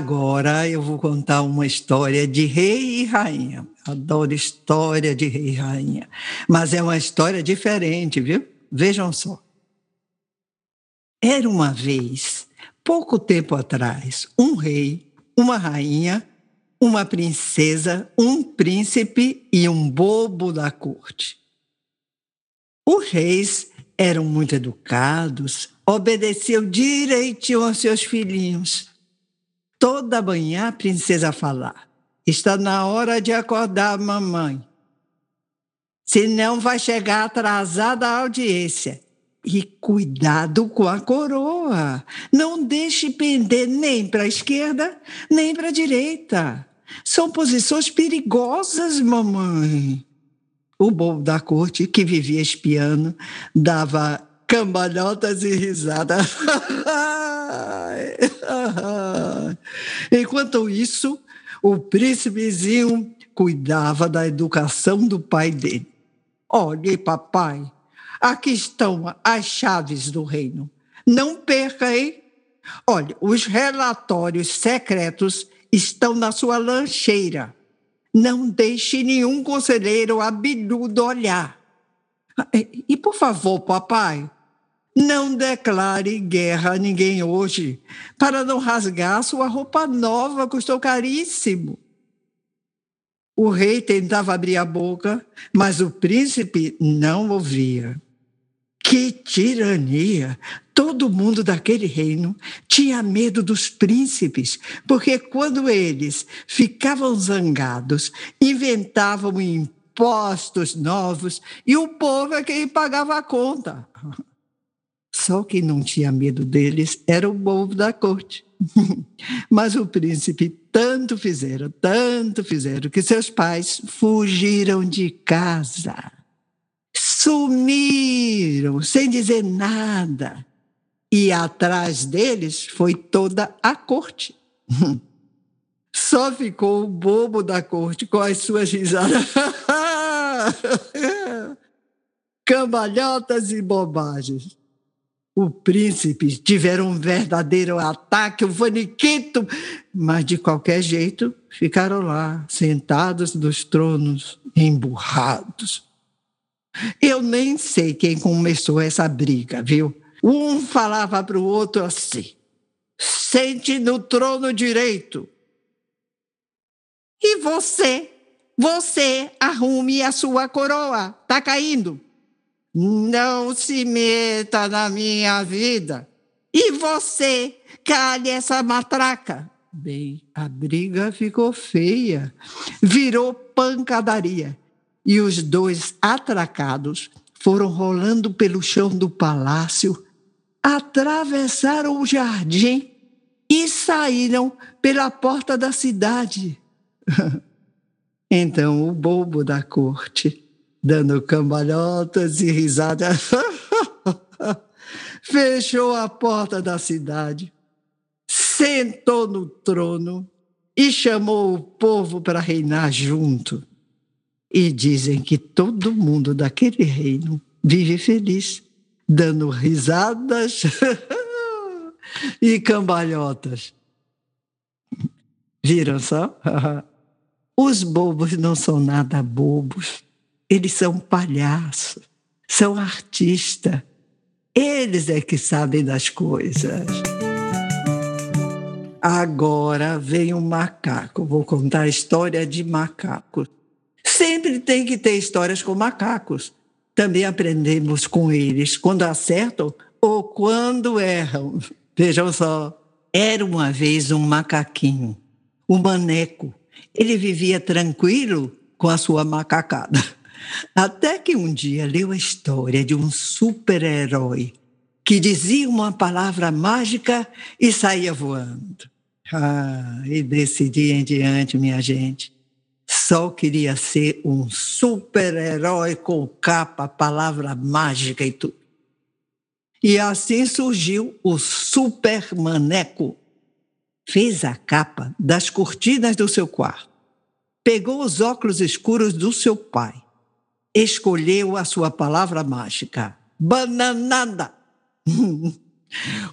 Agora eu vou contar uma história de rei e rainha. Adoro história de rei e rainha. Mas é uma história diferente, viu? Vejam só. Era uma vez, pouco tempo atrás, um rei, uma rainha, uma princesa, um príncipe e um bobo da corte. Os reis eram muito educados, obedeciam direitinho aos seus filhinhos. Toda manhã a princesa falar: Está na hora de acordar, mamãe. Senão vai chegar atrasada a audiência. E cuidado com a coroa. Não deixe pender nem para a esquerda, nem para a direita. São posições perigosas, mamãe. O bobo da corte, que vivia espiando, dava cambalhotas e risadas. Enquanto isso, o príncipezinho cuidava da educação do pai dele. Olhe, papai, aqui estão as chaves do reino. Não perca, hein? Olha, os relatórios secretos estão na sua lancheira. Não deixe nenhum conselheiro abelhudo olhar. E, e, por favor, papai, não declare guerra a ninguém hoje, para não rasgar sua roupa nova, custou caríssimo. O rei tentava abrir a boca, mas o príncipe não ouvia. Que tirania! Todo mundo daquele reino tinha medo dos príncipes, porque quando eles ficavam zangados, inventavam impostos novos e o povo é quem pagava a conta. Só quem não tinha medo deles era o povo da corte. Mas o príncipe tanto fizeram, tanto fizeram, que seus pais fugiram de casa. Sumiram sem dizer nada e atrás deles foi toda a corte. Só ficou o bobo da corte com as suas risadas. Cambalhotas e bobagens. O príncipe tiveram um verdadeiro ataque, um faniquito, mas de qualquer jeito ficaram lá, sentados nos tronos, emburrados. Eu nem sei quem começou essa briga, viu? Um falava para o outro assim: sente no trono direito. E você, você arrume a sua coroa, tá caindo. Não se meta na minha vida. E você, cale essa matraca. Bem, a briga ficou feia, virou pancadaria. E os dois atracados foram rolando pelo chão do palácio atravessaram o jardim e saíram pela porta da cidade. então o bobo da corte, dando cambalhotas e risadas, fechou a porta da cidade, sentou no trono e chamou o povo para reinar junto. E dizem que todo mundo daquele reino vive feliz dando risadas e cambalhotas. Viram só? Os bobos não são nada bobos. Eles são palhaços, são artistas. Eles é que sabem das coisas. Agora vem um macaco. Vou contar a história de macacos. Sempre tem que ter histórias com macacos também aprendemos com eles quando acertam ou quando erram. Vejam só. Era uma vez um macaquinho, um maneco. Ele vivia tranquilo com a sua macacada. Até que um dia leu a história de um super-herói que dizia uma palavra mágica e saía voando. Ah, e desse dia em diante, minha gente, só queria ser um super-herói com capa, palavra mágica e tudo. E assim surgiu o Supermaneco. Fez a capa das cortinas do seu quarto. Pegou os óculos escuros do seu pai. Escolheu a sua palavra mágica. Bananada!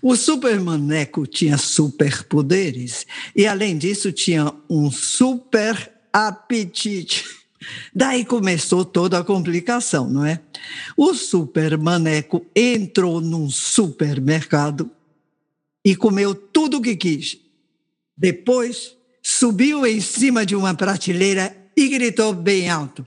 O super maneco tinha superpoderes e, além disso, tinha um super apetite. Daí começou toda a complicação, não é? O super maneco entrou num supermercado e comeu tudo o que quis. Depois, subiu em cima de uma prateleira e gritou bem alto: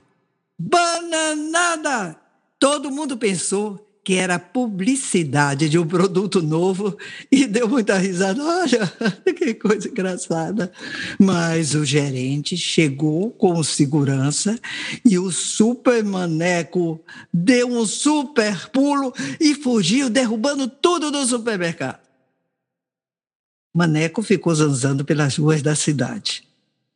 Bananada! Todo mundo pensou que era publicidade de um produto novo e deu muita risada. Olha, que coisa engraçada. Mas o gerente chegou com segurança e o super maneco deu um super pulo e fugiu, derrubando tudo do supermercado. Maneco ficou zanzando pelas ruas da cidade.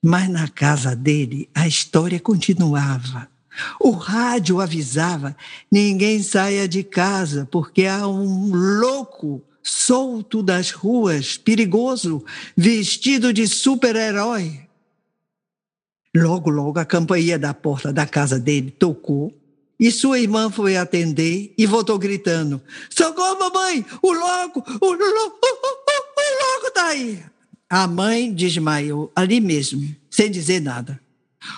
Mas na casa dele a história continuava. O rádio avisava: ninguém saia de casa, porque há um louco solto das ruas, perigoso, vestido de super-herói. Logo, logo, a campainha da porta da casa dele tocou e sua irmã foi atender e voltou gritando: Socorro, mamãe! O louco! O louco! O louco tá aí! A mãe desmaiou ali mesmo, sem dizer nada.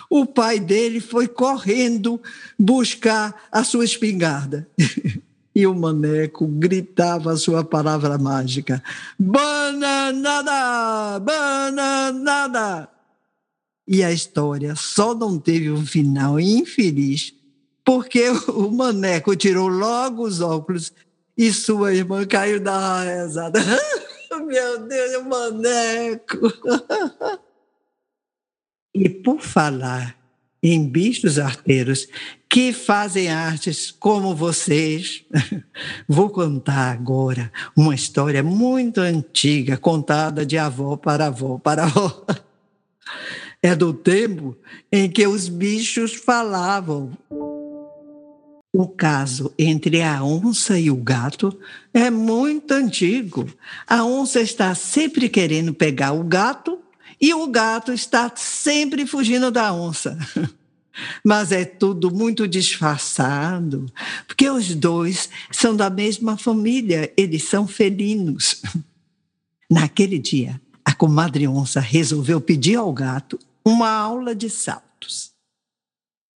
O pai dele foi correndo buscar a sua espingarda. E o maneco gritava a sua palavra mágica: Bananada! Bananada! E a história só não teve um final infeliz porque o maneco tirou logo os óculos e sua irmã caiu da rezada. Meu Deus, o maneco! E por falar em bichos arteiros que fazem artes como vocês, vou contar agora uma história muito antiga, contada de avó para avó para avó. É do tempo em que os bichos falavam. O caso entre a onça e o gato é muito antigo. A onça está sempre querendo pegar o gato e o gato está sempre fugindo da onça. Mas é tudo muito disfarçado, porque os dois são da mesma família, eles são felinos. Naquele dia, a comadre onça resolveu pedir ao gato uma aula de saltos.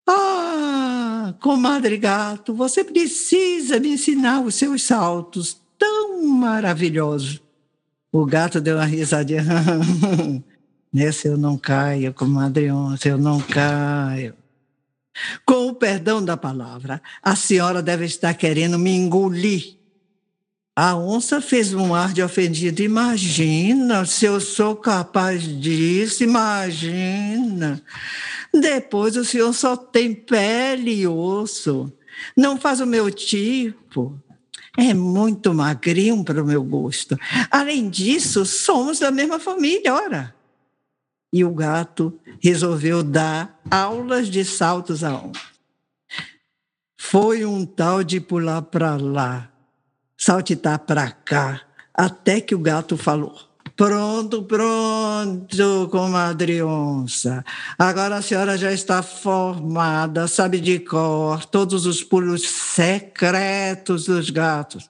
Ah, comadre gato, você precisa me ensinar os seus saltos tão maravilhosos. O gato deu uma risadinha. Nessa eu não caio, comadre onça, eu não caio. Com o perdão da palavra, a senhora deve estar querendo me engolir. A onça fez um ar de ofendido. Imagina se eu sou capaz disso, imagina. Depois o senhor só tem pele e osso. Não faz o meu tipo. É muito magrinho para o meu gosto. Além disso, somos da mesma família, ora e o gato resolveu dar aulas de saltos a um. Foi um tal de pular para lá, saltitar para cá, até que o gato falou: Pronto, pronto, comadre onça. Agora a senhora já está formada, sabe de cor todos os pulos secretos dos gatos.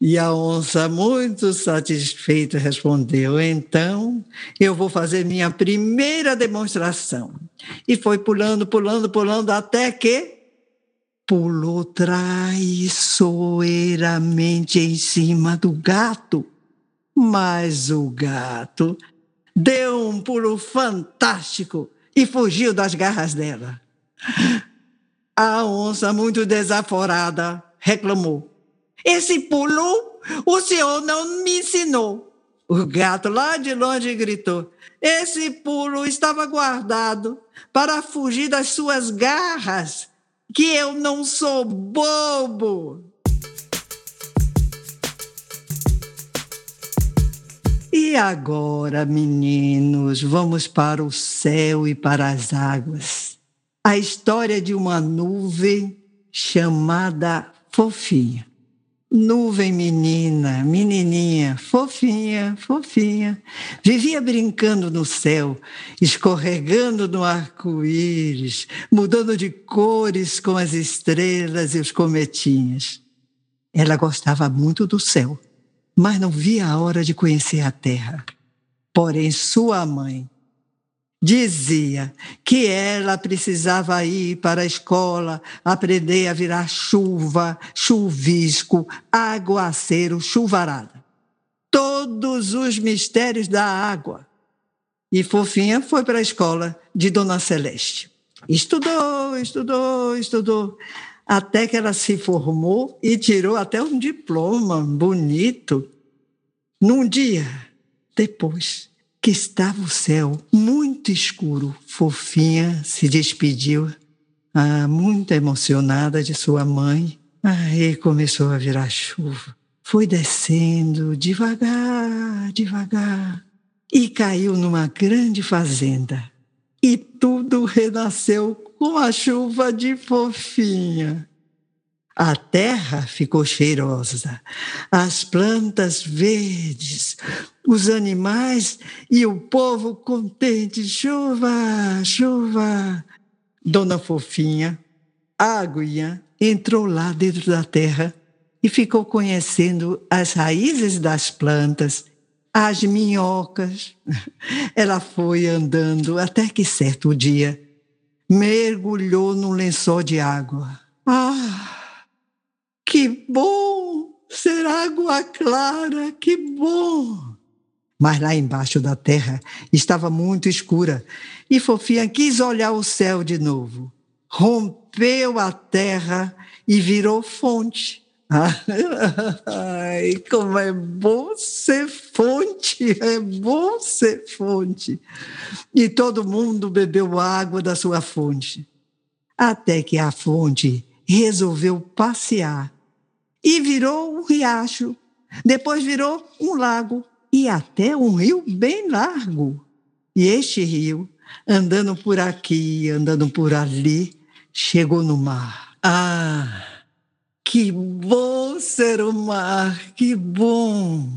E a onça, muito satisfeita, respondeu: Então eu vou fazer minha primeira demonstração. E foi pulando, pulando, pulando, até que pulou traiçoeiramente em cima do gato. Mas o gato deu um pulo fantástico e fugiu das garras dela. A onça, muito desaforada, reclamou. Esse pulo o senhor não me ensinou. O gato lá de longe gritou: Esse pulo estava guardado para fugir das suas garras, que eu não sou bobo. E agora, meninos, vamos para o céu e para as águas. A história de uma nuvem chamada Fofinha. Nuvem menina, menininha, fofinha, fofinha, vivia brincando no céu, escorregando no arco-íris, mudando de cores com as estrelas e os cometinhas. Ela gostava muito do céu, mas não via a hora de conhecer a terra. Porém, sua mãe dizia que ela precisava ir para a escola, aprender a virar chuva, chuvisco, aguaceiro, chuvarada. Todos os mistérios da água. E Fofinha foi para a escola de Dona Celeste. Estudou, estudou, estudou, até que ela se formou e tirou até um diploma bonito. Num dia depois, que estava o céu muito escuro. Fofinha se despediu, ah, muito emocionada de sua mãe. Aí começou a virar chuva. Foi descendo devagar, devagar, e caiu numa grande fazenda. E tudo renasceu com a chuva de fofinha. A terra ficou cheirosa, as plantas verdes, os animais e o povo contente. Chuva, chuva. Dona Fofinha, a aguinha, entrou lá dentro da terra e ficou conhecendo as raízes das plantas, as minhocas. Ela foi andando até que certo dia mergulhou num lençol de água. Ah! Que bom ser água clara, que bom! Mas lá embaixo da terra estava muito escura e Fofinha quis olhar o céu de novo. Rompeu a terra e virou fonte. Ai, como é bom ser fonte, é bom ser fonte. E todo mundo bebeu água da sua fonte. Até que a fonte resolveu passear e virou um riacho. Depois virou um lago e até um rio bem largo. E este rio, andando por aqui, andando por ali, chegou no mar. Ah, que bom ser o mar, que bom!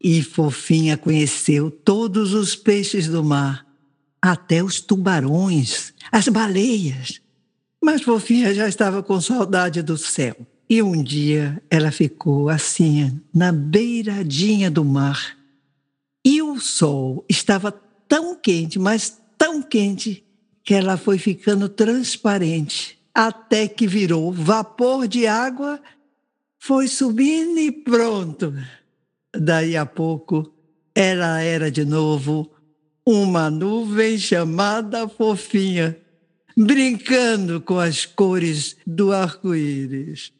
E Fofinha conheceu todos os peixes do mar, até os tubarões, as baleias. Mas Fofinha já estava com saudade do céu. E um dia ela ficou assim, na beiradinha do mar. E o sol estava tão quente, mas tão quente, que ela foi ficando transparente, até que virou vapor de água, foi subindo e pronto. Daí a pouco, ela era de novo uma nuvem chamada Fofinha, brincando com as cores do arco-íris.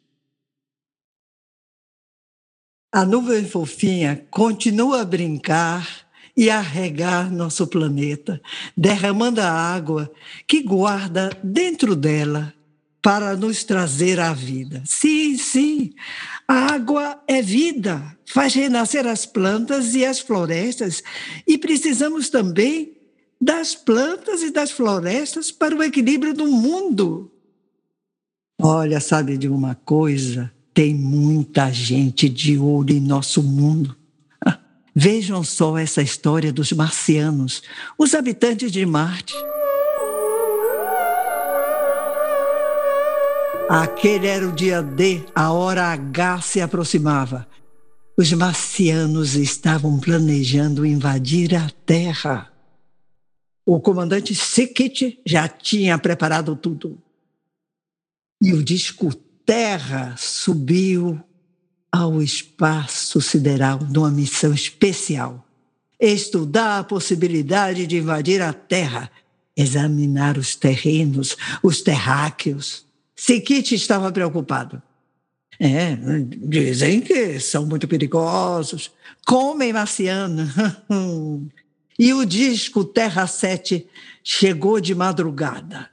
A nuvem fofinha continua a brincar e a regar nosso planeta, derramando a água que guarda dentro dela para nos trazer a vida. Sim, sim, a água é vida, faz renascer as plantas e as florestas, e precisamos também das plantas e das florestas para o equilíbrio do mundo. Olha, sabe de uma coisa? Tem muita gente de olho em nosso mundo. Vejam só essa história dos marcianos, os habitantes de Marte. Aquele era o dia D, a hora H se aproximava. Os marcianos estavam planejando invadir a Terra. O comandante Sikit já tinha preparado tudo. E o disco Terra subiu ao espaço sideral numa missão especial. Estudar a possibilidade de invadir a Terra, examinar os terrenos, os terráqueos. Sikit estava preocupado. É, dizem que são muito perigosos, comem marciano. e o disco Terra 7 chegou de madrugada.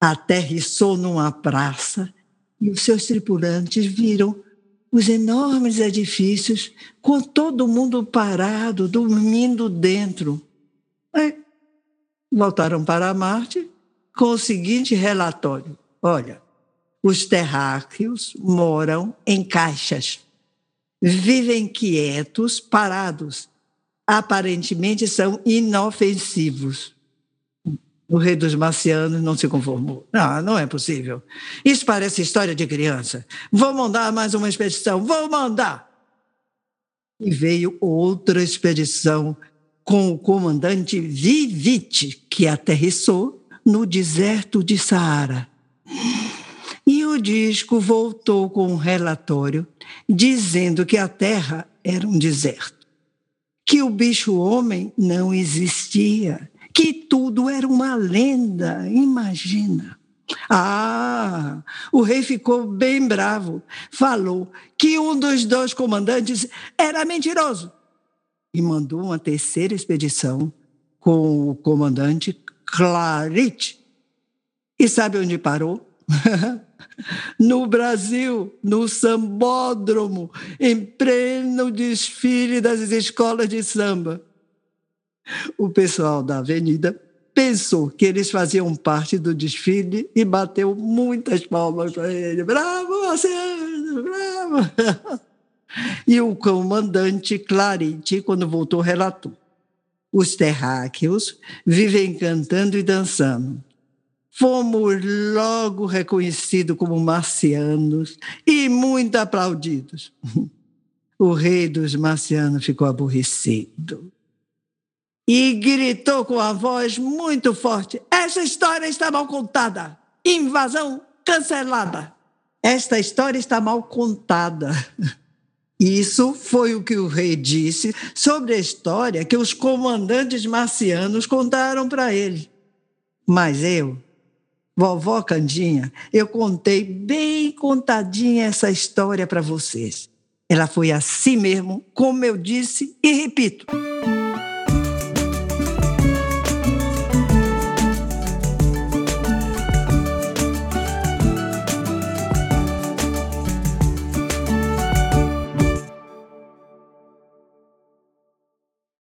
Aterrissou numa praça e os seus tripulantes viram os enormes edifícios com todo mundo parado, dormindo dentro. É, voltaram para Marte com o seguinte relatório: olha, os terráqueos moram em caixas, vivem quietos, parados, aparentemente são inofensivos. O rei dos marcianos não se conformou. Não, não é possível. Isso parece história de criança. Vou mandar mais uma expedição, vou mandar. E veio outra expedição com o comandante Vivite, que aterrissou no deserto de Saara. E o disco voltou com um relatório dizendo que a terra era um deserto, que o bicho-homem não existia que tudo era uma lenda, imagina. Ah, o rei ficou bem bravo. Falou que um dos dois comandantes era mentiroso e mandou uma terceira expedição com o comandante Clarit. E sabe onde parou? no Brasil, no sambódromo, em pleno desfile das escolas de samba o pessoal da avenida pensou que eles faziam parte do desfile e bateu muitas palmas para ele. Bravo, Marciano, bravo! E o comandante Clarite, quando voltou, relatou. Os terráqueos vivem cantando e dançando. Fomos logo reconhecidos como marcianos e muito aplaudidos. O rei dos marcianos ficou aborrecido e gritou com a voz muito forte: Esta história está mal contada. Invasão cancelada. Esta história está mal contada. Isso foi o que o rei disse sobre a história que os comandantes marcianos contaram para ele. Mas eu, vovó Candinha, eu contei bem contadinha essa história para vocês. Ela foi assim mesmo, como eu disse e repito.